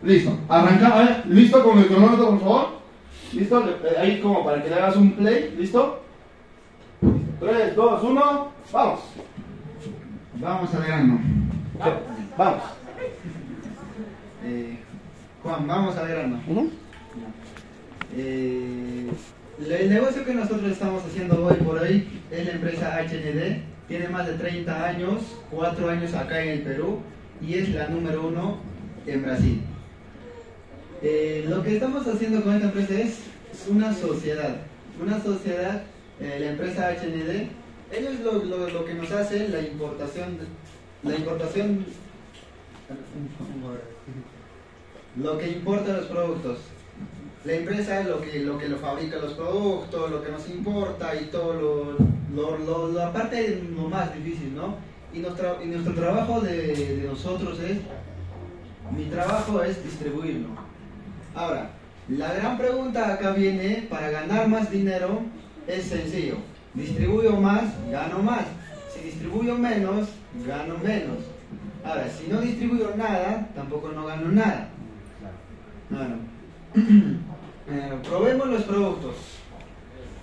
Listo. Arrancamos. ¿Listo con el cronómetro, por favor? ¿Listo? Eh, ahí como para que le hagas un play. ¿Listo? 3, 2, 1. Vamos. Vamos a grano. Vamos. Eh, Juan, vamos a grano. eh, el negocio que nosotros estamos haciendo hoy por hoy es la empresa HND. Tiene más de 30 años, 4 años acá en el Perú y es la número uno en Brasil. Eh, lo que estamos haciendo con esta empresa es una sociedad. Una sociedad, eh, la empresa HND, ellos lo, lo, que nos hacen, la importación, la importación, lo que importa los productos. La empresa es lo que, lo que lo fabrica los productos, lo que nos importa y todo lo, lo, lo, aparte lo más difícil, ¿no? Y nuestro, y nuestro trabajo de nosotros es, mi trabajo es distribuirlo Ahora, la gran pregunta acá viene, para ganar más dinero es sencillo. Distribuyo más, gano más. Si distribuyo menos, gano menos. Ahora, si no distribuyo nada, tampoco no gano nada. Bueno, [clears throat] eh, probemos los productos.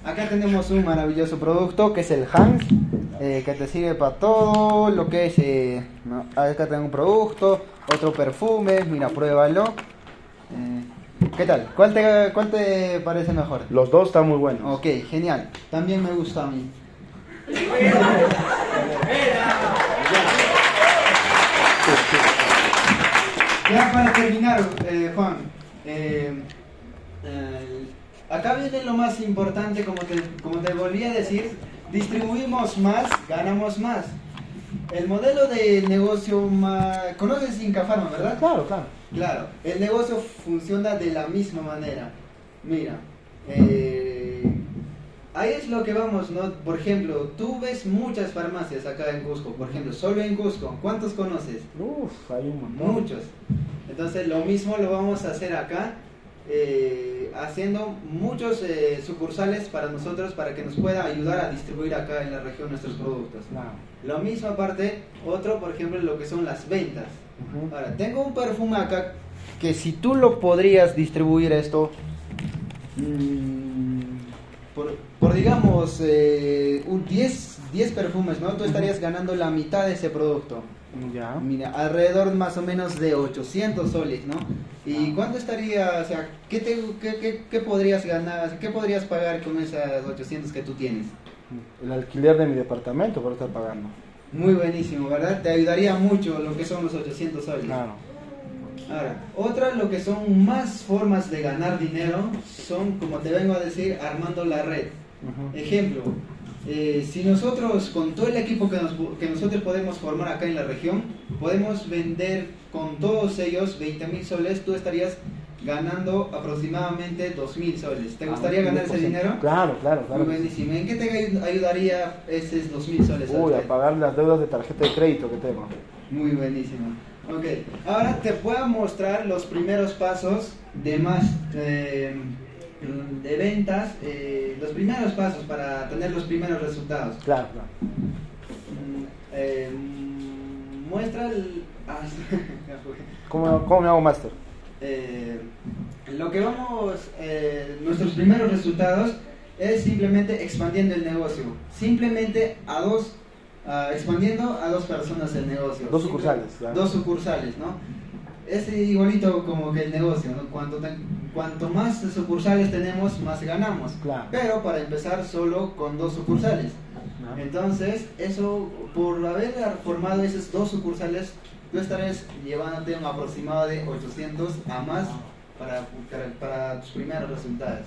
Acá tenemos un maravilloso producto que es el Hans, eh, que te sirve para todo lo que es. Eh. Acá tengo un producto, otro perfume, mira, pruébalo. ¿Qué tal? ¿Cuál te, ¿Cuál te parece mejor? Los dos están muy buenos. Ok, genial. También me gusta a mí. Ya para terminar, eh, Juan, eh, eh, acá viene lo más importante, como te, como te volví a decir, distribuimos más, ganamos más. El modelo de negocio más... ¿Conoces Inca Pharma, verdad? Claro, claro. Claro, el negocio funciona de la misma manera. Mira, eh, ahí es lo que vamos, ¿no? Por ejemplo, tú ves muchas farmacias acá en Cusco, por ejemplo, solo en Cusco, ¿cuántos conoces? Uf, hay un montón. Muchos. Entonces lo mismo lo vamos a hacer acá, eh, haciendo muchos eh, sucursales para nosotros, para que nos pueda ayudar a distribuir acá en la región nuestros productos. Claro. Lo mismo aparte, otro por ejemplo lo que son las ventas. Ahora, tengo un perfume acá que si tú lo podrías distribuir esto mm, por, por, digamos eh, un 10, 10 perfumes, ¿no? Tú estarías ganando la mitad de ese producto. Ya. Mira, alrededor más o menos de 800 soles, ¿no? ¿Y cuánto estaría, o sea, qué, te, qué, qué, qué podrías ganar, qué podrías pagar con esas 800 que tú tienes? El alquiler de mi departamento por estar pagando. Muy buenísimo, ¿verdad? Te ayudaría mucho lo que son los 800 soles. Claro. Ahora, otra lo que son más formas de ganar dinero son, como te vengo a decir, armando la red. Ejemplo, eh, si nosotros con todo el equipo que, nos- que nosotros podemos formar acá en la región, podemos vender con todos ellos 20 mil soles, tú estarías ganando aproximadamente 2 mil soles. ¿Te Ah, gustaría un ganar ese 10%. dinero? Claro, claro, claro. Muy buenísimo. ¿En qué te ayu- ayudaría esos 2 mil soles? Uy, a pagar las deudas de tarjeta de crédito que tengo. Muy buenísimo. Ok, ahora te voy a mostrar los primeros pasos de más eh, de ventas, eh, los primeros pasos para tener los primeros resultados. Claro, claro. Mm, eh, mm, muestra el... ah. [laughs] ¿Cómo, cómo me hago máster? Eh, lo que vamos, eh, nuestros primeros resultados es simplemente expandiendo el negocio, simplemente a dos, expandiendo a dos personas el negocio. Dos sucursales. Dos sucursales, ¿no? Es igualito como que el negocio, ¿no? Cuanto, más sucursales tenemos, más ganamos. Claro. Pero para empezar solo con dos sucursales. Entonces, eso, por haber formado esas dos sucursales, tú estarás llevándote un aproximado de 800 a más para, para, para tus primeros resultados.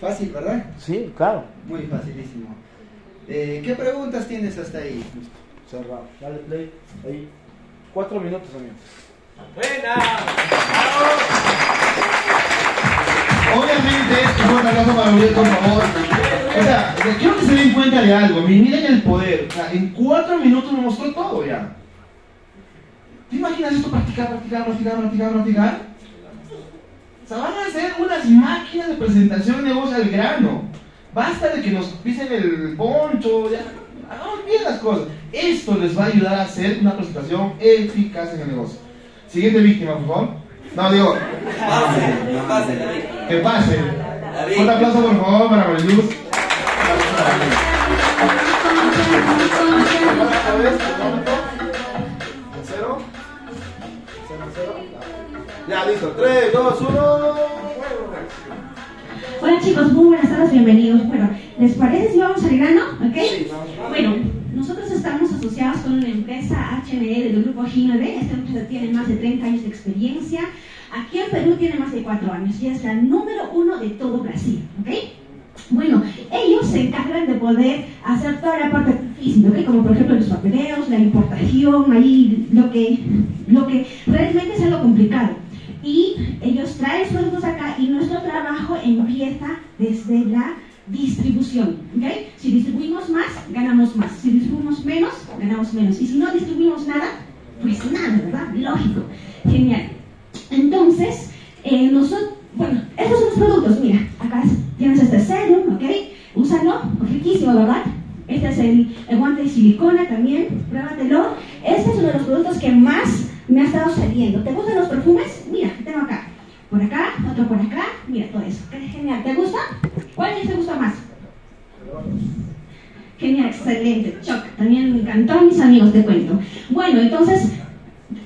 Fácil, ¿verdad? Sí, claro. Muy facilísimo. Eh, ¿Qué preguntas tienes hasta ahí? Listo. Cerrado. Dale play. Ahí. Cuatro minutos, amigo. Obviamente, esto fue un aplauso para Uriel, por favor. O sea, quiero que se den cuenta de algo. Mi- Miren el poder. O sea, en cuatro minutos me mostró todo ya. ¿Te imaginas esto? Practicar, practicar, practicar, practicar, practicar. O sea, van a ser unas máquinas de presentación de negocio al grano. Basta de que nos pisen el poncho, ya. Hagamos bien las cosas. Esto les va a ayudar a hacer una presentación eficaz en el negocio. Siguiente víctima, por favor. No, digo, que pase. Un aplauso, por favor, para Mariluz. ¿Cero? Ya, listo. Tres, dos, uno. Hola chicos, muy buenas tardes, bienvenidos. Bueno, ¿les parece si vamos al grano? ¿Ok? Sí, vamos. Bueno, nosotros estamos asociados con una empresa HME del grupo G9. Esta empresa tiene más de 30 años de experiencia. Aquí en Perú tiene más de 4 años y es la número uno de todo Brasil. ¿Ok? Bueno, ellos se encargan de poder hacer toda la parte física, ¿ok? como por ejemplo los papeleos, la importación, ahí lo que, lo que realmente es algo complicado. Y ellos traen productos acá y nuestro trabajo empieza desde la distribución. ¿ok? Si distribuimos más, ganamos más. Si distribuimos menos, ganamos menos. Y si no distribuimos nada, pues nada, ¿verdad? Lógico. Genial. Entonces, eh, nosotros, bueno, estos son los productos. Mira, acá tienes este serum, ¿ok? Úsalo, riquísimo, ¿verdad? Este es el, el guante de silicona también, pruébatelo. Este es uno de los productos que más me ha estado saliendo. ¿Te gustan los perfumes? Mira, tengo acá. Por acá, otro por acá. Mira todo eso. Genial. ¿Te gusta? ¿Cuál te gusta más? Genial, excelente. Choc. También me encantó mis amigos, te cuento. Bueno, entonces,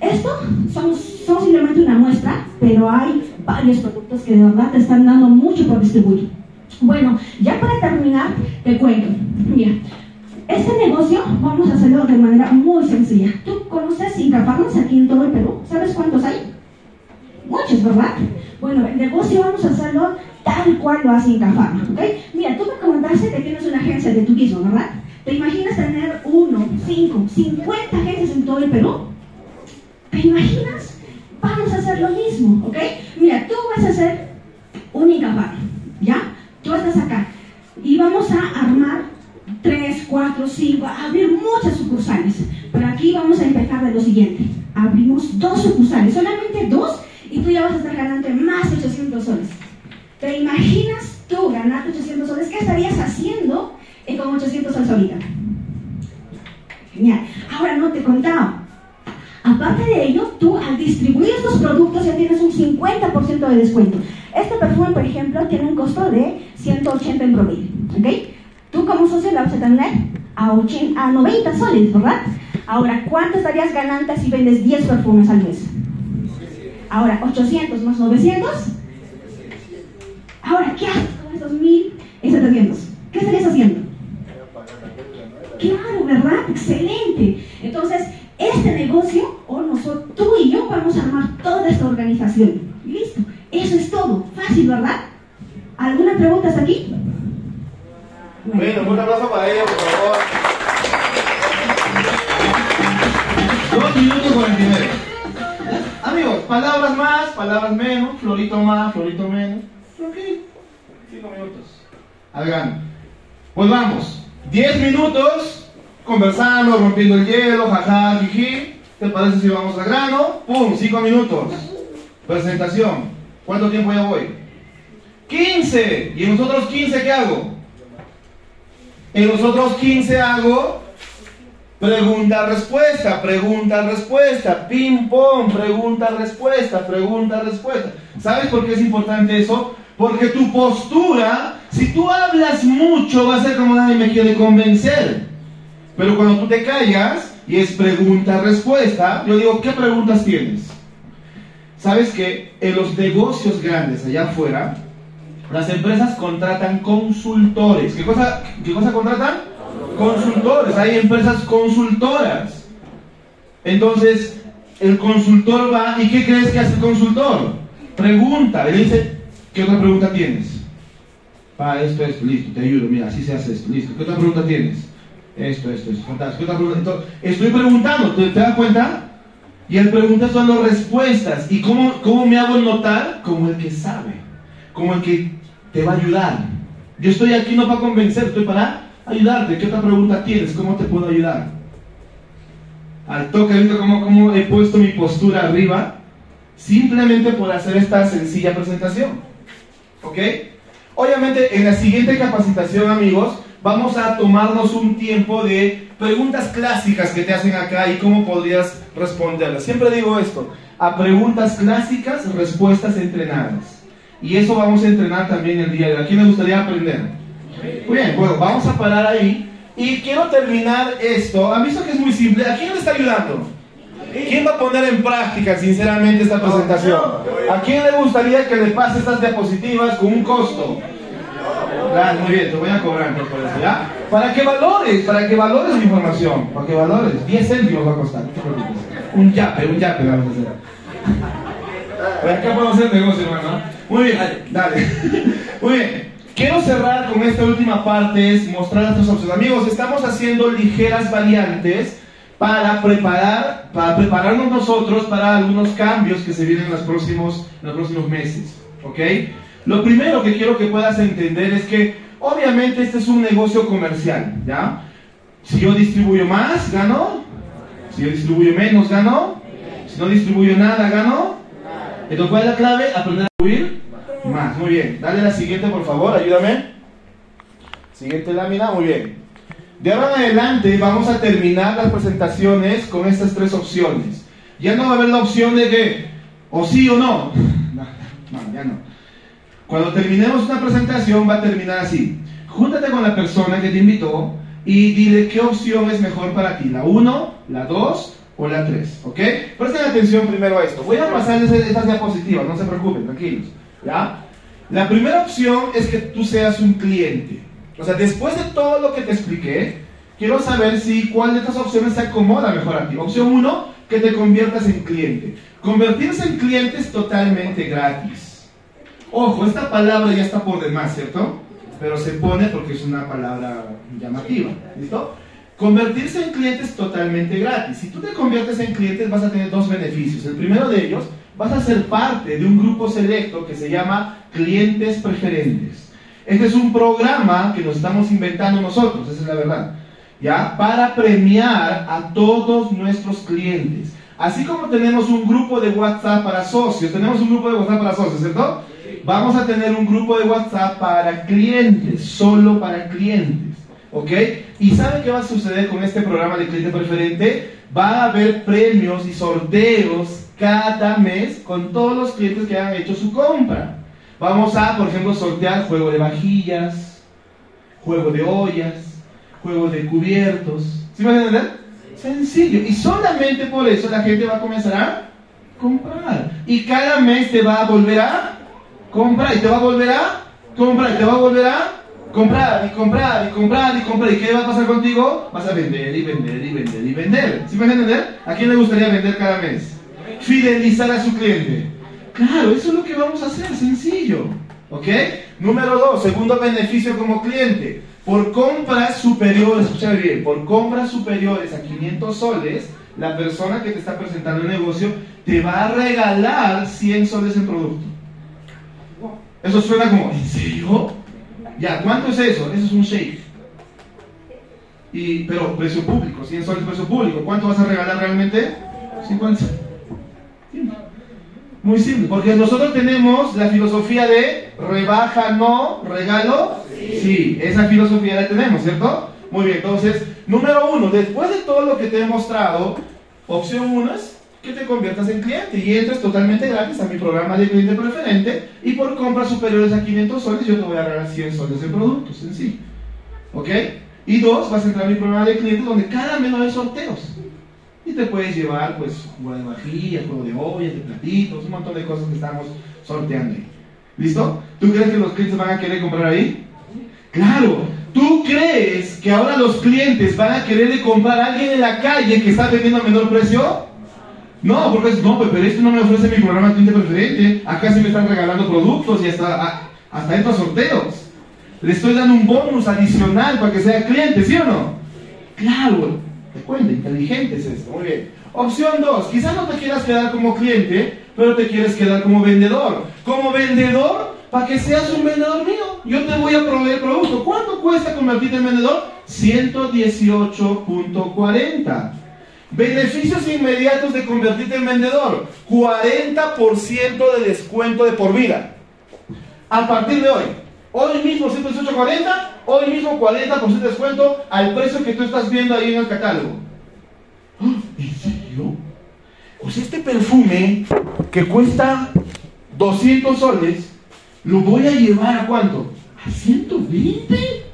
esto son, son simplemente una muestra, pero hay varios productos que de verdad te están dando mucho por distribuir. Bueno, ya para terminar, te cuento. Mira, este negocio vamos a hacerlo de manera muy sencilla. ¿Tú conoces Incafarmas aquí en todo el Perú? ¿Sabes cuántos hay? Muchos, ¿verdad? Bueno, el negocio vamos a hacerlo tal cual lo hace Incafarma, ¿ok? Mira, tú me comentaste que tienes una agencia de turismo, ¿verdad? ¿Te imaginas tener uno, cinco, cincuenta agencias en todo el Perú? ¿Te imaginas? Vamos a hacer lo mismo, ¿ok? Mira, tú vas a hacer un Incafarma, ¿ya? Tú estás acá y vamos a armar tres, cuatro, cinco, abrir muchas sucursales. Pero aquí vamos a empezar de lo siguiente. Abrimos dos sucursales, solamente dos, y tú ya vas a estar ganando más de 800 soles. ¿Te imaginas tú ganar 800 soles? ¿Qué estarías haciendo con 800 soles ahorita? Genial. Ahora no te he contado. Aparte de ello, tú al distribuir estos productos ya tienes un 50% de descuento. Este perfume, por ejemplo, tiene un costo de 180 en promedio. ¿Ok? Tú como socio la vas a tener a, 80, a 90 soles, ¿verdad? Ahora, ¿cuánto estarías ganando si vendes 10 perfumes al mes? Ahora, 800 más 900. Ahora, ¿qué haces con esos 1700? ¿Qué estarías haciendo? Claro, ¿verdad? Excelente. Entonces, este negocio, o nosotros, tú y yo, vamos a armar toda esta organización. Listo. Eso es todo. Fácil, ¿verdad? ¿Alguna pregunta hasta aquí? Bueno, un aplauso para ella, por favor. Dos minutos 49. Amigos, palabras más, palabras menos, florito más, florito menos. Tranquilo. Cinco minutos. Al grano. Pues vamos. Diez minutos conversando, rompiendo el hielo, jaja, jiji. ¿Te parece si vamos al grano? ¡Pum! Cinco minutos. Presentación. ¿Cuánto tiempo ya voy? 15. ¿Y nosotros 15 qué hago? En nosotros 15 hago pregunta-respuesta, pregunta-respuesta, ping-pong, pregunta-respuesta, pregunta-respuesta. ¿Sabes por qué es importante eso? Porque tu postura, si tú hablas mucho, va a ser como nadie me quiere convencer. Pero cuando tú te callas y es pregunta-respuesta, yo digo, ¿qué preguntas tienes? ¿Sabes que en los negocios grandes allá afuera, las empresas contratan consultores? ¿Qué cosa, qué cosa contratan? Consultores. Hay empresas consultoras. Entonces, el consultor va, ¿y qué crees que hace el consultor? Pregunta, le dice, ¿qué otra pregunta tienes? Ah, esto, esto, listo, te ayudo, mira, así se hace esto, listo. ¿Qué otra pregunta tienes? Esto, esto, esto, fantástico. ¿Qué otra pregunta? Estoy preguntando, ¿te, ¿te das cuenta? Y el preguntas son las respuestas. ¿Y cómo, cómo me hago notar? Como el que sabe, como el que te va a ayudar. Yo estoy aquí no para convencer, estoy para ayudarte. ¿Qué otra pregunta tienes? ¿Cómo te puedo ayudar? Al toque, ¿visto cómo, cómo he puesto mi postura arriba? Simplemente por hacer esta sencilla presentación. ¿Ok? Obviamente, en la siguiente capacitación, amigos, vamos a tomarnos un tiempo de preguntas clásicas que te hacen acá y cómo podrías responderlas. Siempre digo esto, a preguntas clásicas, respuestas entrenadas. Y eso vamos a entrenar también el día de hoy. ¿A quién le gustaría aprender? Muy bien, bueno, vamos a parar ahí. Y quiero terminar esto. ¿Han visto que es muy simple? ¿A quién le está ayudando? ¿Quién va a poner en práctica, sinceramente, esta presentación? ¿A quién le gustaría que le pase estas diapositivas con un costo? Claro, muy bien, te voy a cobrar por eso, ¿ya? Para que valores, para que valores mi información, para que valores. 10 céntimos va a costar. Un yape, un yape vamos a hacer. Acá podemos hacer negocio, hermano. Muy bien, dale. [laughs] Muy bien. Quiero cerrar con esta última parte, es mostrar nuestras opciones. Amigos, estamos haciendo ligeras variantes para preparar, para prepararnos nosotros para algunos cambios que se vienen en los próximos, en los próximos meses. ¿Ok? Lo primero que quiero que puedas entender es que obviamente este es un negocio comercial, ¿ya? Si yo distribuyo más, gano. Si yo distribuyo menos, gano. Si no distribuyo nada, gano. Entonces, ¿cuál es la clave? Aprender a distribuir más. Muy bien. Dale la siguiente, por favor, ayúdame. Siguiente lámina, muy bien. De ahora en adelante vamos a terminar las presentaciones con estas tres opciones. Ya no va a haber la opción de que o sí o no. [laughs] No, no ya no. Cuando terminemos una presentación va a terminar así. Júntate con la persona que te invitó y dile qué opción es mejor para ti, la 1, la 2 o la 3, ¿ok? Presten atención primero a esto. Voy a pasarles estas diapositivas, no se preocupen, tranquilos, ¿ya? La primera opción es que tú seas un cliente. O sea, después de todo lo que te expliqué, quiero saber si cuál de estas opciones se acomoda mejor a ti. Opción 1, que te conviertas en cliente. Convertirse en cliente es totalmente gratis. Ojo, esta palabra ya está por demás, ¿cierto? Pero se pone porque es una palabra llamativa. ¿Listo? Convertirse en cliente es totalmente gratis. Si tú te conviertes en cliente vas a tener dos beneficios. El primero de ellos, vas a ser parte de un grupo selecto que se llama clientes preferentes. Este es un programa que nos estamos inventando nosotros, esa es la verdad. ¿Ya? Para premiar a todos nuestros clientes. Así como tenemos un grupo de WhatsApp para socios, tenemos un grupo de WhatsApp para socios, ¿cierto? Vamos a tener un grupo de WhatsApp para clientes, solo para clientes. ¿Ok? ¿Y sabe qué va a suceder con este programa de cliente preferente? Va a haber premios y sorteos cada mes con todos los clientes que han hecho su compra. Vamos a, por ejemplo, sortear juego de vajillas, juego de ollas, juego de cubiertos. ¿Sí me entender? Sencillo. Y solamente por eso la gente va a comenzar a comprar. Y cada mes te va a volver a comprar. Y te va a volver a comprar. Y te va a volver a comprar y comprar y comprar y comprar. ¿Y qué va a pasar contigo? Vas a vender y vender y vender y vender. ¿Sí me van a entender? ¿A quién le gustaría vender cada mes? Fidelizar a su cliente. Claro, eso es lo que vamos a hacer, sencillo. ¿Ok? Número dos, segundo beneficio como cliente. Por compras superiores, escucha bien, por compras superiores a 500 soles, la persona que te está presentando el negocio te va a regalar 100 soles en producto. Eso suena como, ¿en serio? Ya, ¿cuánto es eso? Eso es un shake. Y, pero precio público, 100 soles precio público. ¿Cuánto vas a regalar realmente? 50. Muy simple, porque nosotros tenemos la filosofía de rebaja no, regalo sí. esa filosofía la tenemos, ¿cierto? Muy bien, entonces, número uno, después de todo lo que te he mostrado, opción uno es que te conviertas en cliente y entres totalmente gratis a mi programa de cliente preferente y por compras superiores a 500 soles yo te voy a regalar 100 soles de productos en sí. ¿Ok? Y dos, vas a entrar a mi programa de cliente donde cada mes haber sorteos. Y te puedes llevar, pues, juego de vajilla, juego de ollas, de platitos, un montón de cosas que estamos sorteando ahí. ¿Listo? ¿Tú crees que los clientes van a querer comprar ahí? Claro. ¿Tú crees que ahora los clientes van a querer comprar a alguien en la calle que está vendiendo a menor precio? No, porque es, no, pero esto no me ofrece mi programa de cliente preferente. Acá sí me están regalando productos y hasta, hasta entro a sorteos. Le estoy dando un bonus adicional para que sea cliente, ¿sí o no? Claro, te cuenta, inteligente es esto. Muy bien. Opción 2. Quizás no te quieras quedar como cliente, pero te quieres quedar como vendedor. Como vendedor, para que seas un vendedor mío. Yo te voy a proveer producto. ¿Cuánto cuesta convertirte en vendedor? 118.40. Beneficios inmediatos de convertirte en vendedor. 40% de descuento de por vida. A partir de hoy. Hoy mismo 118.40, hoy mismo 40% de descuento al precio que tú estás viendo ahí en el catálogo. ¡Ah! ¿En serio? Pues este perfume que cuesta 200 soles, lo voy a llevar a cuánto? ¿A 120?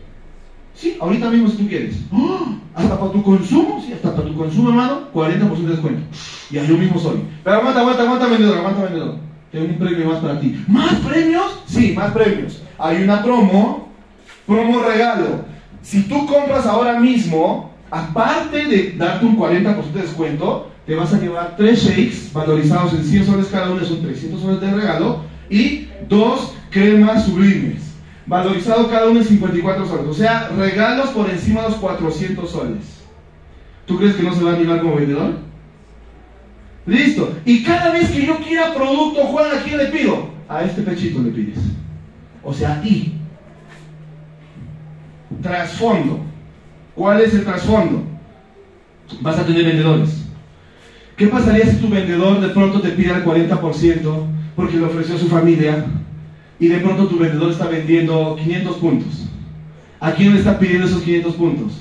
Sí, ahorita mismo si tú quieres. ¡Ah! Hasta para tu consumo, sí, hasta para tu consumo, hermano, 40% de descuento. Y yo mismo soy. Pero aguanta, aguanta, aguanta, vendedor, aguanta, vendedor. Tengo un premio más para ti. ¿Más premios? Sí, más premios hay una promo, promo regalo. Si tú compras ahora mismo, aparte de darte un 40% de descuento, te vas a llevar tres shakes valorizados en 100 soles cada uno, son 300 soles de regalo, y dos cremas sublimes, valorizado cada uno en 54 soles. O sea, regalos por encima de los 400 soles. ¿Tú crees que no se va a animar como vendedor? Listo. Y cada vez que yo quiera producto, Juan, ¿a quién le pido? A este pechito le pides. O sea, y trasfondo. ¿Cuál es el trasfondo? Vas a tener vendedores. ¿Qué pasaría si tu vendedor de pronto te pide el 40% porque le ofreció a su familia y de pronto tu vendedor está vendiendo 500 puntos? ¿A quién le está pidiendo esos 500 puntos?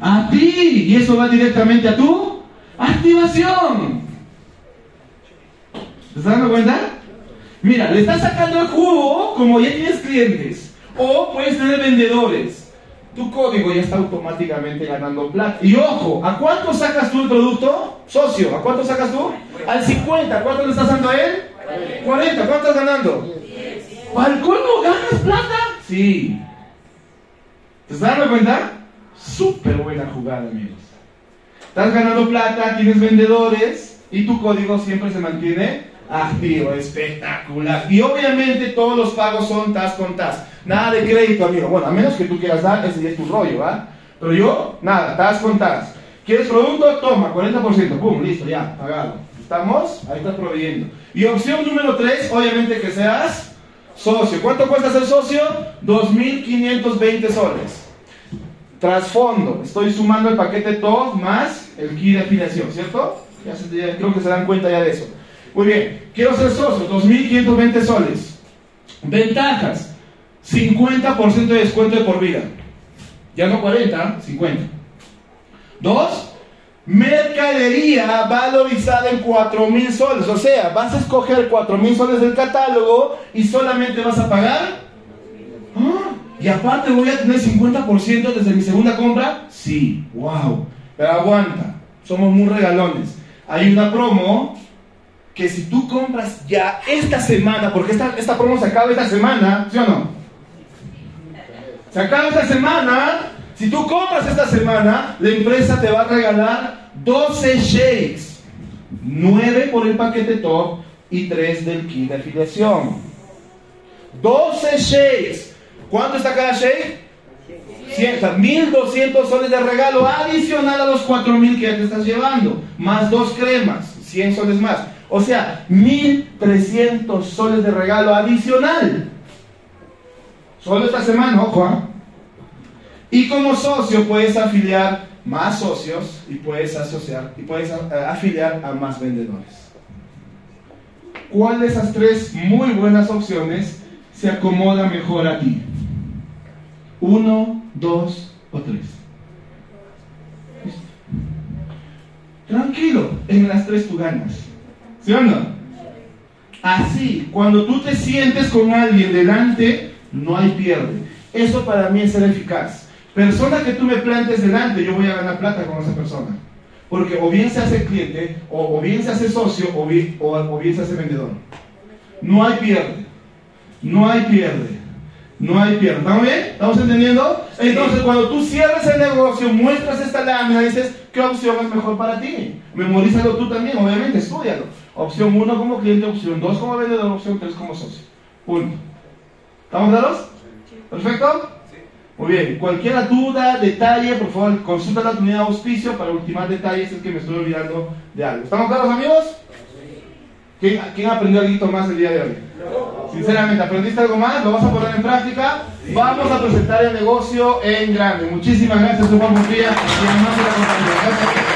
A ti. Y eso va directamente a tu activación. ¿Te estás dando cuenta? Mira, le estás sacando el jugo como ya tienes clientes. O puedes tener vendedores. Tu código ya está automáticamente ganando plata. Y ojo, ¿a cuánto sacas tú el producto? Socio, ¿a cuánto sacas tú? Al 50. ¿Cuánto le estás dando a él? 40. ¿Cuánto estás ganando? ¿Al colmo ganas plata? Sí. ¿Te estás dando cuenta? Súper buena jugada, amigos. Estás ganando plata, tienes vendedores y tu código siempre se mantiene activo. Espectacular. Y obviamente todos los pagos son tas con tas. Nada de crédito, amigo. Bueno, a menos que tú quieras dar, ese ya es tu rollo, ¿va? Pero yo, nada, tas con tas. ¿Quieres producto? Toma, 40%. Pum, listo, ya, pagado. ¿Estamos? Ahí estás proveyendo. Y opción número 3, obviamente que seas socio. ¿Cuánto cuesta ser socio? 2.520 soles. Trasfondo. Estoy sumando el paquete TOF más el key de afiliación, ¿cierto? Ya creo que se dan cuenta ya de eso. Muy bien. Quiero ser socio. 2.520 soles. Ventajas. 50% de descuento de por vida. Ya no 40, 50. Dos, mercadería valorizada en 4 mil soles. O sea, vas a escoger 4 mil soles del catálogo y solamente vas a pagar. ¡Ah! Y aparte voy a tener 50% desde mi segunda compra. Sí, wow. Pero aguanta, somos muy regalones. Hay una promo que si tú compras ya esta semana, porque esta, esta promo se acaba esta semana, ¿sí o no? Se acaba esta semana. Si tú compras esta semana, la empresa te va a regalar 12 shakes. 9 por el paquete top y 3 del kit de afiliación. 12 shakes. ¿Cuánto está cada shake? 100, o sea, 1200 soles de regalo adicional a los 4000 que ya te estás llevando. Más dos cremas, 100 soles más. O sea, 1300 soles de regalo adicional. Solo esta semana, ojo. ¿ah? Y como socio puedes afiliar más socios y puedes asociar y puedes eh, afiliar a más vendedores. ¿Cuál de esas tres muy buenas opciones se acomoda mejor a ti? Uno, dos o tres. Tranquilo, en las tres tú ganas. ¿Sí o no? Así, cuando tú te sientes con alguien delante, no hay pierde. Eso para mí es ser eficaz. Persona que tú me plantes delante, yo voy a ganar plata con esa persona. Porque o bien se hace cliente, o, o bien se hace socio, o bien, o, o bien se hace vendedor. No hay pierde. No hay pierde. No hay pierde. ¿Estamos bien? ¿Estamos entendiendo? Entonces, cuando tú cierres el negocio, muestras esta lámina, dices, ¿qué opción es mejor para ti? Memorízalo tú también, obviamente, estudialo. Opción 1 como cliente, opción 2 como vendedor, opción 3 como socio. Punto. ¿Estamos claros? ¿Perfecto? Muy bien. Cualquier duda, detalle, por favor, consulta la unidad de auspicio para ultimar detalles, es que me estoy olvidando de algo. ¿Estamos claros, amigos? ¿Quién, quién aprendió algo más el día de hoy? Sinceramente, ¿aprendiste algo más? ¿Lo vas a poner en práctica? Vamos a presentar el negocio en grande. Muchísimas gracias, Juan Murguía, y compañía. Gracias.